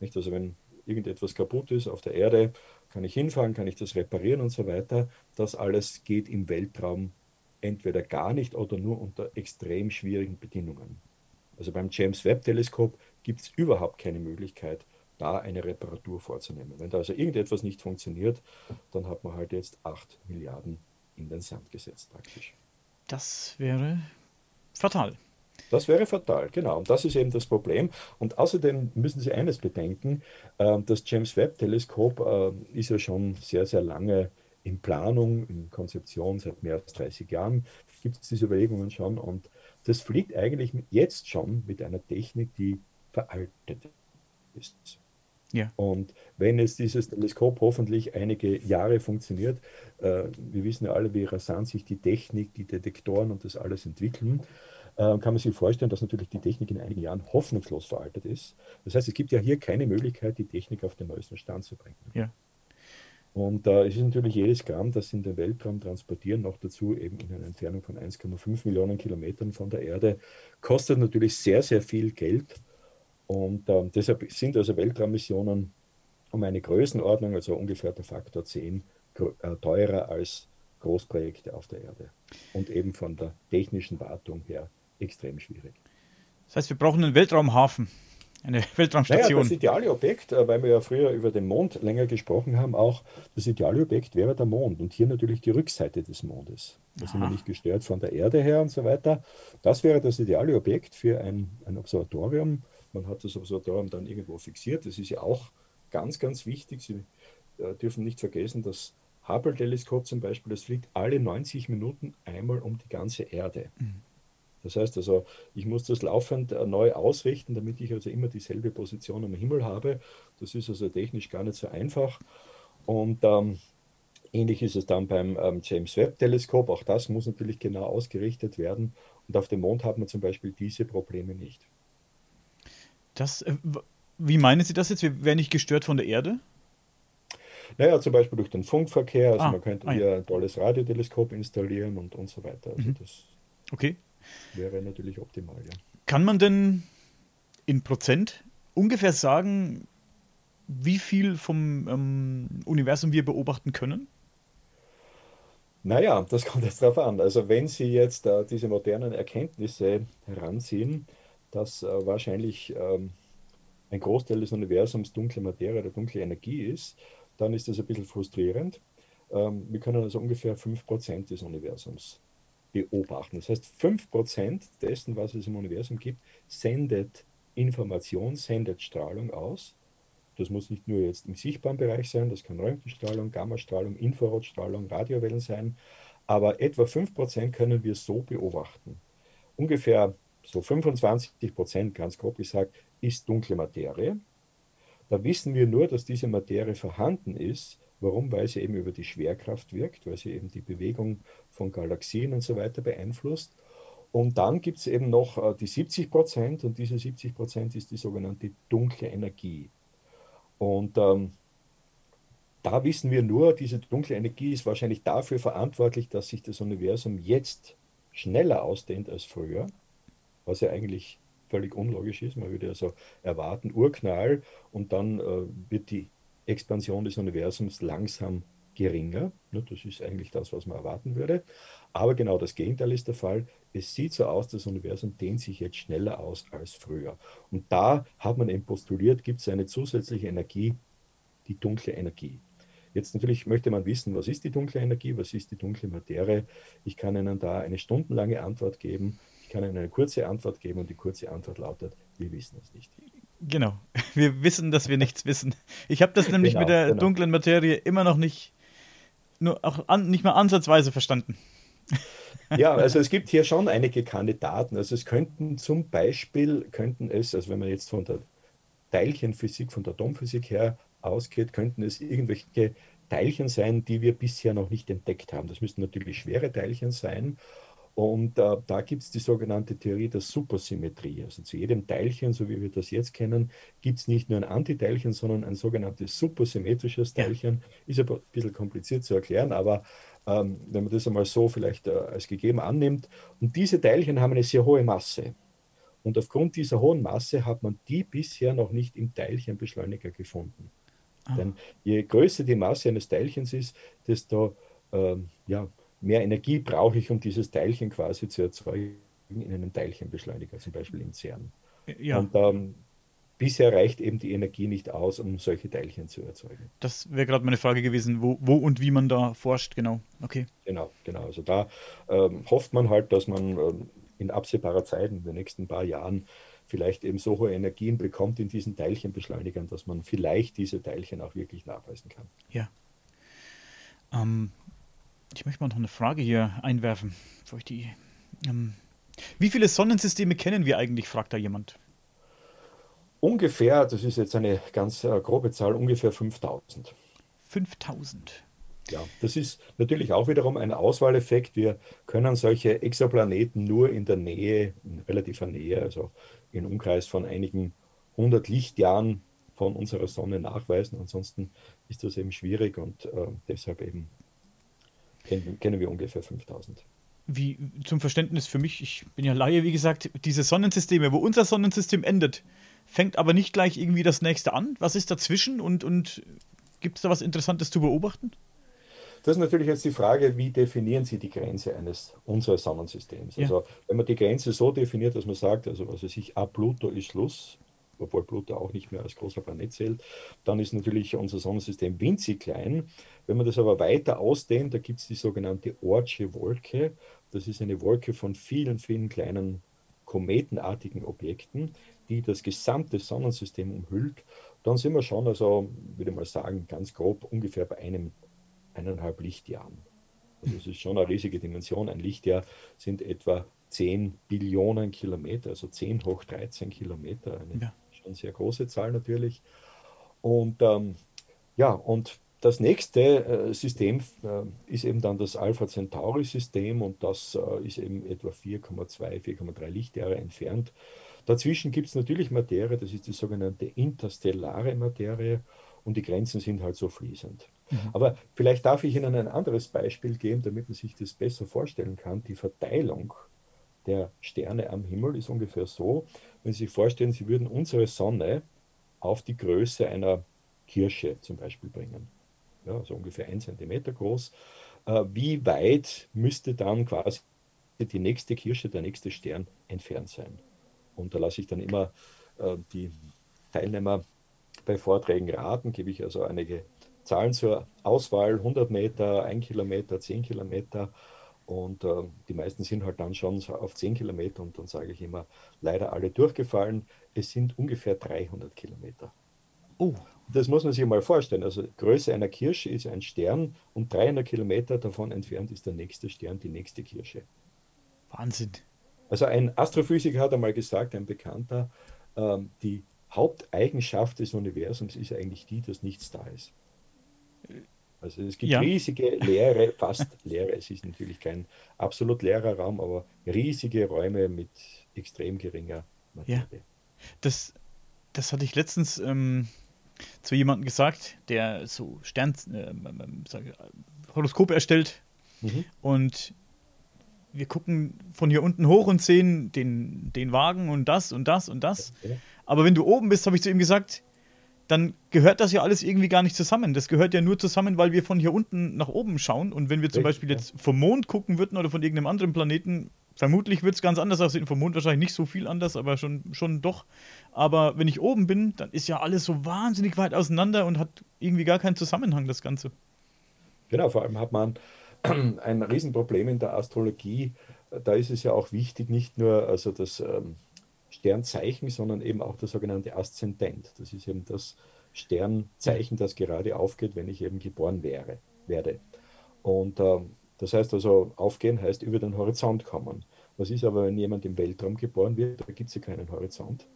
Nicht? Also wenn irgendetwas kaputt ist auf der Erde, kann ich hinfahren, kann ich das reparieren und so weiter. Das alles geht im Weltraum entweder gar nicht oder nur unter extrem schwierigen Bedingungen. Also beim James Webb Teleskop gibt es überhaupt keine Möglichkeit, da eine Reparatur vorzunehmen. Wenn da also irgendetwas nicht funktioniert, dann hat man halt jetzt 8 Milliarden in den Sand gesetzt praktisch. Das wäre fatal. Das wäre fatal, genau. Und das ist eben das Problem. Und außerdem müssen Sie eines bedenken, ähm, das James Webb-Teleskop äh, ist ja schon sehr, sehr lange in Planung, in Konzeption, seit mehr als 30 Jahren gibt es diese Überlegungen schon. Und das fliegt eigentlich jetzt schon mit einer Technik, die veraltet ist. Ja. Und wenn jetzt dieses Teleskop hoffentlich einige Jahre funktioniert, äh, wir wissen ja alle, wie rasant sich die Technik, die Detektoren und das alles entwickeln, äh, kann man sich vorstellen, dass natürlich die Technik in einigen Jahren hoffnungslos veraltet ist. Das heißt, es gibt ja hier keine Möglichkeit, die Technik auf den neuesten Stand zu bringen. Ja. Und äh, es ist natürlich jedes Gramm, das in den Weltraum transportieren, noch dazu eben in einer Entfernung von 1,5 Millionen Kilometern von der Erde, kostet natürlich sehr, sehr viel Geld. Und äh, deshalb sind also Weltraummissionen um eine Größenordnung, also ungefähr der Faktor 10, äh, teurer als Großprojekte auf der Erde. Und eben von der technischen Wartung her extrem schwierig. Das heißt, wir brauchen einen Weltraumhafen, eine (laughs) Weltraumstation. Naja, das ideale Objekt, äh, weil wir ja früher über den Mond länger gesprochen haben, auch das ideale Objekt wäre der Mond und hier natürlich die Rückseite des Mondes. Da sind wir nicht gestört von der Erde her und so weiter. Das wäre das ideale Objekt für ein, ein Observatorium. Man hat das Observatorium dann irgendwo fixiert. Das ist ja auch ganz, ganz wichtig. Sie äh, dürfen nicht vergessen, dass Hubble-Teleskop zum Beispiel, das fliegt alle 90 Minuten einmal um die ganze Erde. Mhm. Das heißt also, ich muss das laufend äh, neu ausrichten, damit ich also immer dieselbe Position am Himmel habe. Das ist also technisch gar nicht so einfach. Und ähm, ähnlich ist es dann beim ähm, James Webb-Teleskop. Auch das muss natürlich genau ausgerichtet werden. Und auf dem Mond hat man zum Beispiel diese Probleme nicht. Das, äh, wie meinen Sie das jetzt? Wir werden nicht gestört von der Erde? Naja, zum Beispiel durch den Funkverkehr. Also ah, man könnte ah, hier ein tolles Radioteleskop installieren und, und so weiter. Also mhm. das okay. wäre natürlich optimal, ja. Kann man denn in Prozent ungefähr sagen, wie viel vom ähm, Universum wir beobachten können? Naja, das kommt jetzt darauf an. Also wenn Sie jetzt äh, diese modernen Erkenntnisse heranziehen, dass äh, wahrscheinlich ähm, ein Großteil des Universums dunkle Materie oder dunkle Energie ist, dann ist das ein bisschen frustrierend. Ähm, wir können also ungefähr 5% des Universums beobachten. Das heißt, 5% dessen, was es im Universum gibt, sendet Information, sendet Strahlung aus. Das muss nicht nur jetzt im sichtbaren Bereich sein, das kann Röntgenstrahlung, Gammastrahlung, Infrarotstrahlung, Radiowellen sein. aber etwa 5% können wir so beobachten. Ungefähr so 25%, ganz grob gesagt, ist dunkle Materie. Da wissen wir nur, dass diese Materie vorhanden ist. Warum? Weil sie eben über die Schwerkraft wirkt, weil sie eben die Bewegung von Galaxien und so weiter beeinflusst. Und dann gibt es eben noch äh, die 70 Prozent und diese 70 Prozent ist die sogenannte dunkle Energie. Und ähm, da wissen wir nur, diese dunkle Energie ist wahrscheinlich dafür verantwortlich, dass sich das Universum jetzt schneller ausdehnt als früher, was ja eigentlich völlig unlogisch ist. Man würde also erwarten, Urknall und dann äh, wird die Expansion des Universums langsam geringer. Ne, das ist eigentlich das, was man erwarten würde. Aber genau das Gegenteil ist der Fall. Es sieht so aus, das Universum dehnt sich jetzt schneller aus als früher. Und da hat man eben postuliert, gibt es eine zusätzliche Energie, die dunkle Energie. Jetzt natürlich möchte man wissen, was ist die dunkle Energie, was ist die dunkle Materie. Ich kann Ihnen da eine stundenlange Antwort geben. Ich kann Ihnen eine kurze Antwort geben und die kurze Antwort lautet, wir wissen es nicht. Genau, (laughs) wir wissen, dass wir nichts wissen. Ich habe das nämlich genau, mit der genau. dunklen Materie immer noch nicht, nur auch an, nicht mal ansatzweise verstanden. (laughs) Ja, also es gibt hier schon einige Kandidaten. Also es könnten zum Beispiel, könnten es, also wenn man jetzt von der Teilchenphysik, von der Atomphysik her ausgeht, könnten es irgendwelche Teilchen sein, die wir bisher noch nicht entdeckt haben. Das müssten natürlich schwere Teilchen sein. Und äh, da gibt es die sogenannte Theorie der Supersymmetrie. Also zu jedem Teilchen, so wie wir das jetzt kennen, gibt es nicht nur ein Antiteilchen, sondern ein sogenanntes supersymmetrisches Teilchen. Ist aber ein bisschen kompliziert zu erklären, aber ähm, wenn man das einmal so vielleicht äh, als gegeben annimmt. Und diese Teilchen haben eine sehr hohe Masse. Und aufgrund dieser hohen Masse hat man die bisher noch nicht im Teilchenbeschleuniger gefunden. Ah. Denn je größer die Masse eines Teilchens ist, desto ähm, ja, mehr Energie brauche ich, um dieses Teilchen quasi zu erzeugen in einem Teilchenbeschleuniger, zum Beispiel in CERN. Ja. Und ähm, bisher reicht eben die Energie nicht aus, um solche Teilchen zu erzeugen. Das wäre gerade meine Frage gewesen, wo, wo, und wie man da forscht, genau. Okay. Genau, genau. Also da ähm, hofft man halt, dass man ähm, in absehbarer Zeit, in den nächsten paar Jahren, vielleicht eben so hohe Energien bekommt in diesen Teilchenbeschleunigern, dass man vielleicht diese Teilchen auch wirklich nachweisen kann. Ja. Ähm, ich möchte mal noch eine Frage hier einwerfen, bevor ich die. Ähm, wie viele Sonnensysteme kennen wir eigentlich, fragt da jemand. Ungefähr, das ist jetzt eine ganz äh, grobe Zahl, ungefähr 5000. 5000. Ja, das ist natürlich auch wiederum ein Auswahleffekt. Wir können solche Exoplaneten nur in der Nähe, in relativer Nähe, also in Umkreis von einigen hundert Lichtjahren von unserer Sonne nachweisen. Ansonsten ist das eben schwierig und äh, deshalb eben kennen, kennen wir ungefähr 5000 wie zum Verständnis für mich, ich bin ja Laie, wie gesagt, diese Sonnensysteme, wo unser Sonnensystem endet, fängt aber nicht gleich irgendwie das nächste an. Was ist dazwischen und, und gibt es da was Interessantes zu beobachten? Das ist natürlich jetzt die Frage, wie definieren Sie die Grenze eines unseres Sonnensystems? Ja. Also wenn man die Grenze so definiert, dass man sagt, also was weiß ich, ab Pluto ist Schluss, obwohl Pluto auch nicht mehr als großer Planet zählt, dann ist natürlich unser Sonnensystem winzig klein. Wenn man das aber weiter ausdehnt, da gibt es die sogenannte Ortsche Wolke. Das ist eine Wolke von vielen, vielen kleinen kometenartigen Objekten, die das gesamte Sonnensystem umhüllt. Dann sind wir schon, also würde ich mal sagen, ganz grob ungefähr bei einem eineinhalb Lichtjahren. Also es ist schon eine riesige Dimension. Ein Lichtjahr sind etwa 10 Billionen Kilometer, also 10 hoch 13 Kilometer. Eine ja. Schon sehr große Zahl natürlich. Und ähm, ja, und das nächste äh, System äh, ist eben dann das Alpha Centauri-System und das äh, ist eben etwa 4,2, 4,3 Lichtjahre entfernt. Dazwischen gibt es natürlich Materie, das ist die sogenannte interstellare Materie und die Grenzen sind halt so fließend. Mhm. Aber vielleicht darf ich Ihnen ein anderes Beispiel geben, damit man sich das besser vorstellen kann. Die Verteilung der Sterne am Himmel ist ungefähr so, wenn Sie sich vorstellen, Sie würden unsere Sonne auf die Größe einer Kirsche zum Beispiel bringen. Ja, also ungefähr ein Zentimeter groß. Äh, wie weit müsste dann quasi die nächste Kirsche, der nächste Stern entfernt sein? Und da lasse ich dann immer äh, die Teilnehmer bei Vorträgen raten, gebe ich also einige Zahlen zur Auswahl, 100 Meter, 1 Kilometer, 10 Kilometer. Und äh, die meisten sind halt dann schon auf 10 Kilometer und dann sage ich immer, leider alle durchgefallen. Es sind ungefähr 300 Kilometer. Oh. Das muss man sich mal vorstellen. Also Größe einer Kirsche ist ein Stern und 300 Kilometer davon entfernt ist der nächste Stern, die nächste Kirsche. Wahnsinn. Also ein Astrophysiker hat einmal gesagt, ein Bekannter, ähm, die Haupteigenschaft des Universums ist eigentlich die, dass nichts da ist. Also es gibt ja. riesige leere, fast leere, es ist natürlich kein absolut leerer Raum, aber riesige Räume mit extrem geringer Materie. Ja. Das, das hatte ich letztens ähm, zu jemandem gesagt, der so Stern, äh, Horoskope erstellt. Mhm. Und wir gucken von hier unten hoch und sehen den, den Wagen und das und das und das. Okay. Aber wenn du oben bist, habe ich zu ihm gesagt, dann gehört das ja alles irgendwie gar nicht zusammen. Das gehört ja nur zusammen, weil wir von hier unten nach oben schauen. Und wenn wir zum Beispiel jetzt vom Mond gucken würden oder von irgendeinem anderen Planeten, vermutlich wird es ganz anders aussehen. Vom Mond wahrscheinlich nicht so viel anders, aber schon, schon doch. Aber wenn ich oben bin, dann ist ja alles so wahnsinnig weit auseinander und hat irgendwie gar keinen Zusammenhang, das Ganze. Genau, vor allem hat man ein Riesenproblem in der Astrologie. Da ist es ja auch wichtig, nicht nur also das ähm, Sternzeichen, sondern eben auch das sogenannte Aszendent. Das ist eben das Sternzeichen, das gerade aufgeht, wenn ich eben geboren wäre, werde. Und ähm, das heißt also, aufgehen heißt über den Horizont kommen. Was ist aber, wenn jemand im Weltraum geboren wird? Da gibt es ja keinen Horizont.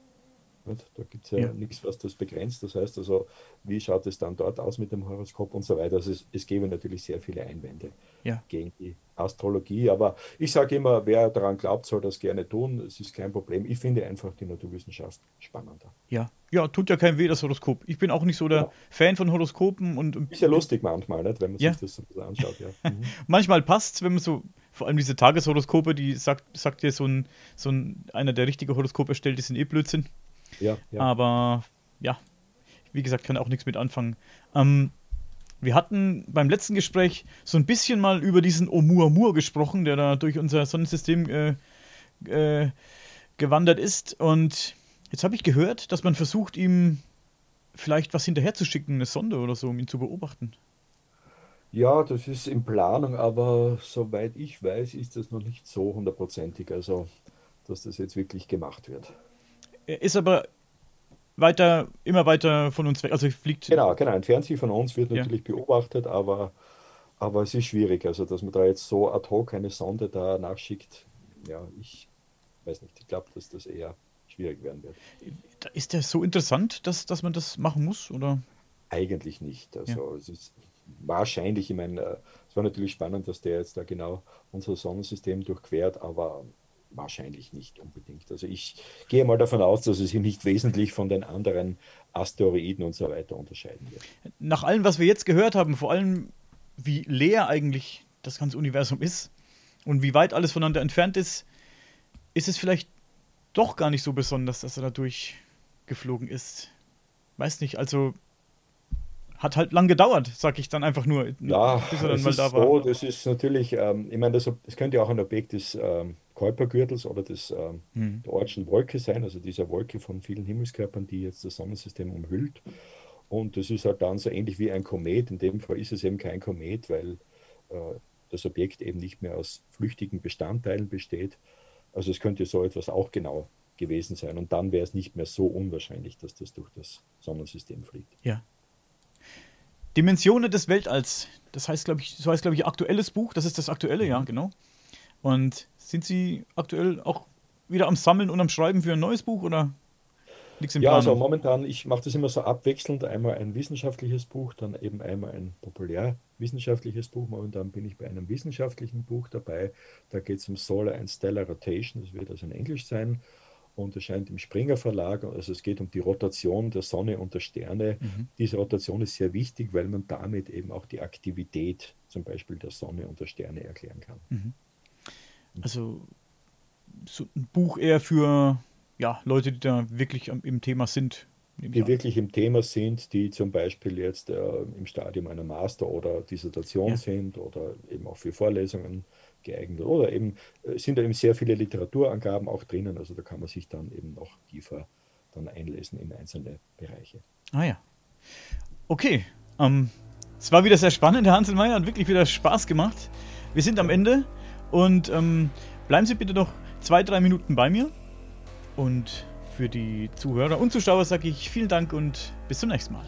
Da gibt es ja, ja, nichts, was das begrenzt. Das heißt also, wie schaut es dann dort aus mit dem Horoskop und so weiter. Also es, es gäbe natürlich sehr viele Einwände ja. gegen die Astrologie. Aber ich sage immer, wer daran glaubt, soll das gerne tun. Es ist kein Problem. Ich finde einfach die Naturwissenschaft spannender. Ja, ja, tut ja kein weh, das Horoskop. Ich bin auch nicht so der ja. Fan von Horoskopen. und Ist ja lustig manchmal, nicht, wenn man sich das so anschaut. Ja. (laughs) Mhm. manchmal passt es, wenn man so vor allem diese Tageshoroskope, die sagt, sagt dir so ein, so ein, einer, der richtige Horoskop erstellt, die sind eh Blödsinn. Ja, ja. Aber ja, wie gesagt, kann auch nichts mit anfangen. Ähm, wir hatten beim letzten Gespräch so ein bisschen mal über diesen Oumuamua gesprochen, der da durch unser Sonnensystem äh, äh, gewandert ist. Und jetzt habe ich gehört, dass man versucht, ihm vielleicht was hinterherzuschicken, eine Sonde oder so, um ihn zu beobachten. Ja, das ist in Planung, aber soweit ich weiß, ist das noch nicht so hundertprozentig, also dass das jetzt wirklich gemacht wird. Ist aber weiter, immer weiter von uns weg. Also fliegt. Genau, genau. Entfernt sich von uns, wird natürlich ja. beobachtet, aber, aber es ist schwierig. Also, dass man da jetzt so ad hoc eine Sonde da nachschickt, ja, ich weiß nicht. Ich glaube, dass das eher schwierig werden wird. Ist der so interessant, dass, dass man das machen muss? Oder? Eigentlich nicht. Also, ja. es ist wahrscheinlich, ich meine, äh, es war natürlich spannend, dass der jetzt da genau unser Sonnensystem durchquert, aber Wahrscheinlich nicht unbedingt. Also ich gehe mal davon aus, dass es sich nicht wesentlich von den anderen Asteroiden und so weiter unterscheiden wird. Nach allem, was wir jetzt gehört haben, vor allem wie leer eigentlich das ganze Universum ist und wie weit alles voneinander entfernt ist, ist es vielleicht doch gar nicht so besonders, dass er da durchgeflogen ist. Weiß nicht, also hat halt lang gedauert, sag ich dann einfach nur, ja, bis er dann mal da war. So, das ist natürlich, ähm, ich meine, das, das könnte ja auch ein Objekt des ähm, Kuipergürtels oder des, ähm, mhm. der Ortschen Wolke sein, also dieser Wolke von vielen Himmelskörpern, die jetzt das Sonnensystem umhüllt. Und das ist halt dann so ähnlich wie ein Komet. In dem Fall ist es eben kein Komet, weil äh, das Objekt eben nicht mehr aus flüchtigen Bestandteilen besteht. Also es könnte so etwas auch genau gewesen sein. Und dann wäre es nicht mehr so unwahrscheinlich, dass das durch das Sonnensystem fliegt. Ja. Dimensionen des Weltalls, das heißt, glaube ich, so heißt, glaube ich, aktuelles Buch. Das ist das aktuelle, mhm. ja, genau. Und sind Sie aktuell auch wieder am Sammeln und am Schreiben für ein neues Buch oder nichts im Ja, also momentan, ich mache das immer so abwechselnd. Einmal ein wissenschaftliches Buch, dann eben einmal ein populärwissenschaftliches Buch. Momentan bin ich bei einem wissenschaftlichen Buch dabei. Da geht es um Solar and Stellar Rotation. Das wird also in Englisch sein und erscheint im Springer Verlag. Also es geht um die Rotation der Sonne und der Sterne. Mhm. Diese Rotation ist sehr wichtig, weil man damit eben auch die Aktivität zum Beispiel der Sonne und der Sterne erklären kann. Mhm. Also so ein Buch eher für ja, Leute, die da wirklich im Thema sind. Die wirklich im Thema sind, die zum Beispiel jetzt äh, im Stadium einer Master- oder Dissertation ja. sind oder eben auch für Vorlesungen geeignet. Oder eben äh, sind da eben sehr viele Literaturangaben auch drinnen. Also da kann man sich dann eben noch tiefer dann einlesen in einzelne Bereiche. Ah ja. Okay. Ähm, es war wieder sehr spannend. Herr Hanselmeier hat wirklich wieder Spaß gemacht. Wir sind am Ende. Und ähm, bleiben Sie bitte noch zwei, drei Minuten bei mir. Und für die Zuhörer und Zuschauer sage ich vielen Dank und bis zum nächsten Mal.